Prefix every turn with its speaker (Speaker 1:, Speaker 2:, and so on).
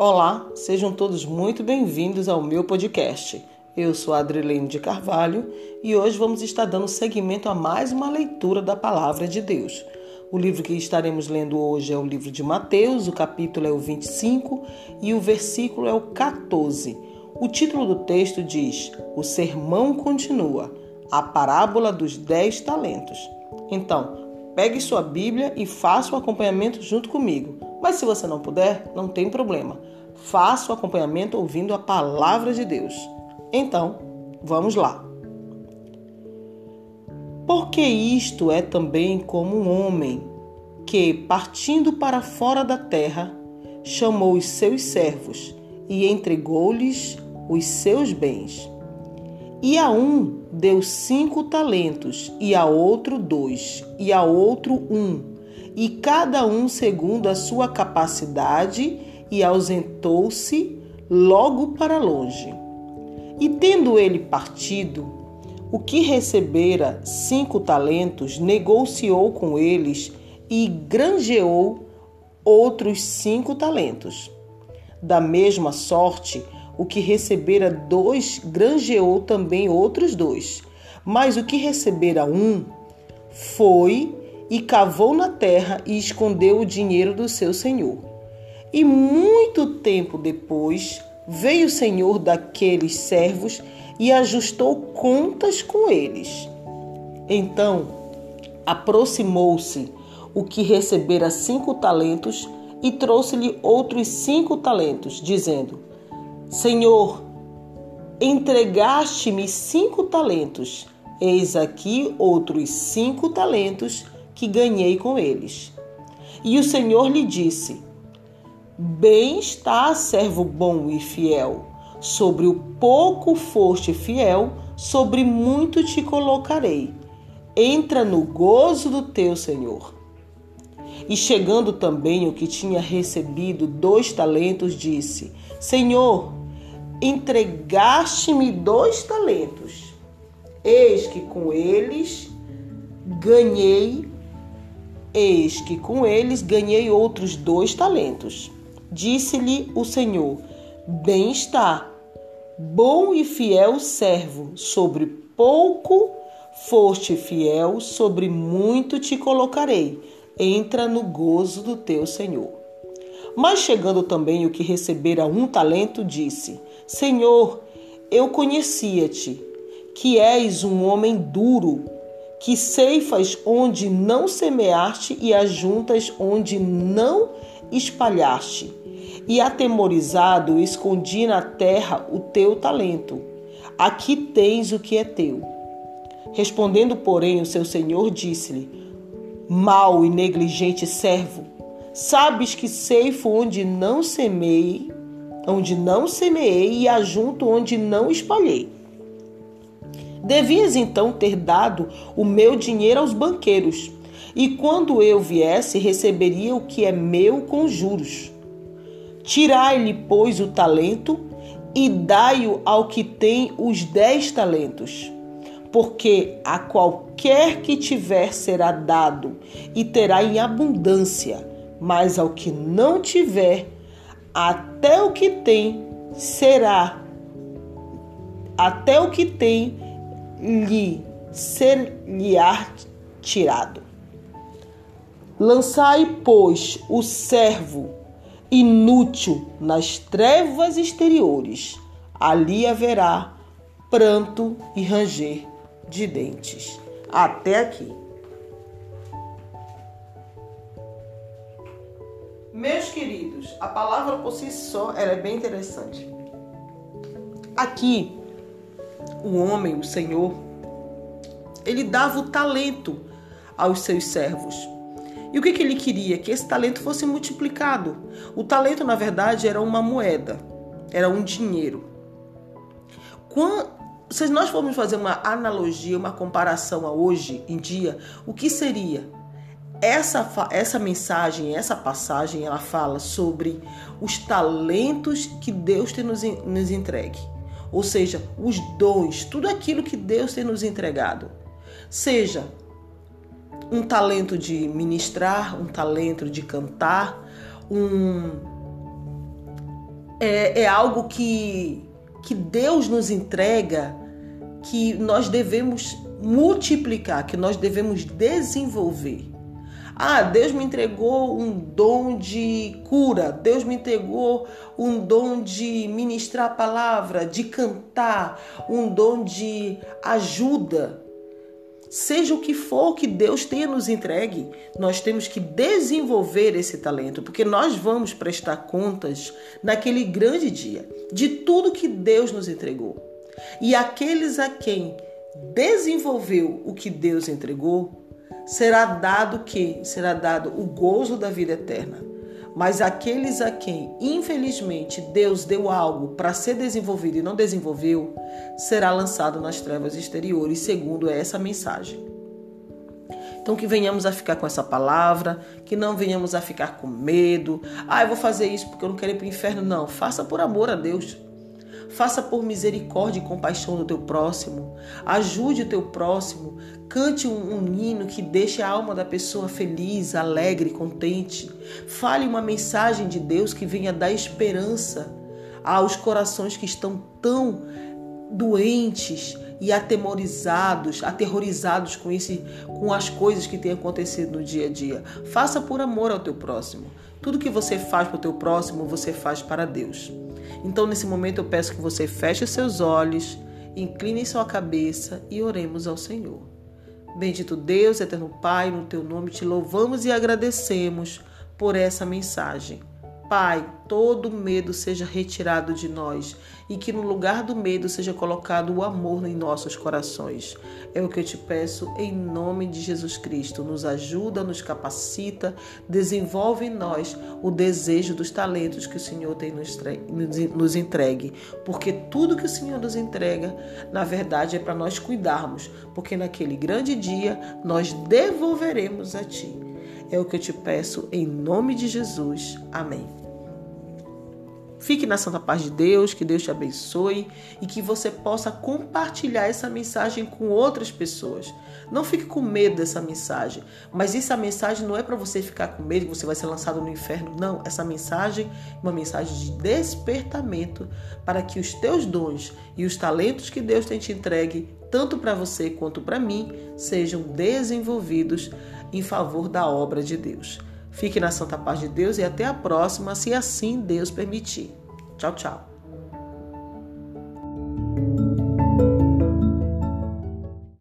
Speaker 1: Olá, sejam todos muito bem-vindos ao meu podcast. Eu sou Adrilene de Carvalho e hoje vamos estar dando seguimento a mais uma leitura da Palavra de Deus. O livro que estaremos lendo hoje é o livro de Mateus, o capítulo é o 25 e o versículo é o 14. O título do texto diz: O sermão continua, a parábola dos dez talentos. Então, pegue sua Bíblia e faça o acompanhamento junto comigo. Mas se você não puder, não tem problema. Faça o acompanhamento ouvindo a palavra de Deus. Então, vamos lá. Porque isto é também como um homem que, partindo para fora da terra, chamou os seus servos e entregou-lhes os seus bens. E a um deu cinco talentos, e a outro dois, e a outro um e cada um segundo a sua capacidade, e ausentou-se logo para longe. E tendo ele partido, o que recebera cinco talentos negociou com eles e granjeou outros cinco talentos. Da mesma sorte, o que recebera dois granjeou também outros dois. Mas o que recebera um foi e cavou na terra e escondeu o dinheiro do seu senhor. E muito tempo depois veio o senhor daqueles servos e ajustou contas com eles. Então aproximou-se o que recebera cinco talentos e trouxe-lhe outros cinco talentos, dizendo: Senhor, entregaste-me cinco talentos, eis aqui outros cinco talentos que ganhei com eles. E o Senhor lhe disse: Bem está, servo bom e fiel. Sobre o pouco foste fiel, sobre muito te colocarei. Entra no gozo do teu Senhor. E chegando também o que tinha recebido dois talentos, disse: Senhor, entregaste-me dois talentos. Eis que com eles ganhei Eis que com eles ganhei outros dois talentos. Disse-lhe o Senhor: Bem está, bom e fiel servo, sobre pouco foste fiel, sobre muito te colocarei. Entra no gozo do teu Senhor. Mas chegando também o que recebera um talento, disse: Senhor, eu conhecia-te, que és um homem duro que ceifas onde não semeaste e ajuntas onde não espalhaste. E atemorizado escondi na terra o teu talento. Aqui tens o que é teu. Respondendo, porém, o seu senhor disse-lhe: Mal e negligente servo, sabes que ceifo onde não semei, onde não semeei e ajunto onde não espalhei. Devias então ter dado o meu dinheiro aos banqueiros, e quando eu viesse, receberia o que é meu com juros. Tirai-lhe, pois, o talento e dai-o ao que tem os dez talentos. Porque a qualquer que tiver será dado e terá em abundância, mas ao que não tiver, até o que tem será, até o que tem lhe ser-lhe-á tirado. Lançai, pois, o servo inútil nas trevas exteriores. Ali haverá pranto e ranger de dentes. Até aqui. Meus queridos, a palavra por si só é bem interessante. Aqui o homem, o Senhor, ele dava o talento aos seus servos. E o que, que ele queria? Que esse talento fosse multiplicado. O talento, na verdade, era uma moeda, era um dinheiro. Quando, se nós formos fazer uma analogia, uma comparação a hoje em dia, o que seria? Essa, essa mensagem, essa passagem, ela fala sobre os talentos que Deus tem nos, nos entregue ou seja, os dons, tudo aquilo que Deus tem nos entregado. Seja um talento de ministrar, um talento de cantar, um, é, é algo que, que Deus nos entrega, que nós devemos multiplicar, que nós devemos desenvolver. Ah, Deus me entregou um dom de cura, Deus me entregou um dom de ministrar a palavra, de cantar, um dom de ajuda. Seja o que for que Deus tenha nos entregue, nós temos que desenvolver esse talento, porque nós vamos prestar contas naquele grande dia de tudo que Deus nos entregou. E aqueles a quem desenvolveu o que Deus entregou, será dado que será dado o gozo da vida eterna. Mas aqueles a quem, infelizmente, Deus deu algo para ser desenvolvido e não desenvolveu, será lançado nas trevas exteriores, segundo essa mensagem. Então que venhamos a ficar com essa palavra, que não venhamos a ficar com medo. Ah, eu vou fazer isso porque eu não quero ir para o inferno. Não, faça por amor a Deus. Faça por misericórdia e compaixão do teu próximo. Ajude o teu próximo. Cante um, um hino que deixe a alma da pessoa feliz, alegre, contente. Fale uma mensagem de Deus que venha dar esperança aos corações que estão tão doentes e atemorizados, aterrorizados com esse, com as coisas que têm acontecido no dia a dia. Faça por amor ao teu próximo. Tudo que você faz para o teu próximo, você faz para Deus. Então, nesse momento, eu peço que você feche seus olhos, incline sua cabeça e oremos ao Senhor. Bendito Deus, eterno Pai, no teu nome te louvamos e agradecemos por essa mensagem. Pai, todo medo seja retirado de nós e que no lugar do medo seja colocado o amor em nossos corações. É o que eu te peço em nome de Jesus Cristo. Nos ajuda, nos capacita, desenvolve em nós o desejo dos talentos que o Senhor tem nos entregue. Porque tudo que o Senhor nos entrega, na verdade, é para nós cuidarmos, porque naquele grande dia nós devolveremos a Ti. É o que eu te peço em nome de Jesus. Amém. Fique na santa paz de Deus, que Deus te abençoe e que você possa compartilhar essa mensagem com outras pessoas. Não fique com medo dessa mensagem, mas essa mensagem não é para você ficar com medo que você vai ser lançado no inferno. Não, essa mensagem é uma mensagem de despertamento para que os teus dons e os talentos que Deus tem te entregue, tanto para você quanto para mim, sejam desenvolvidos em favor da obra de Deus. Fique na santa paz de Deus e até a próxima, se assim Deus permitir. Tchau, tchau.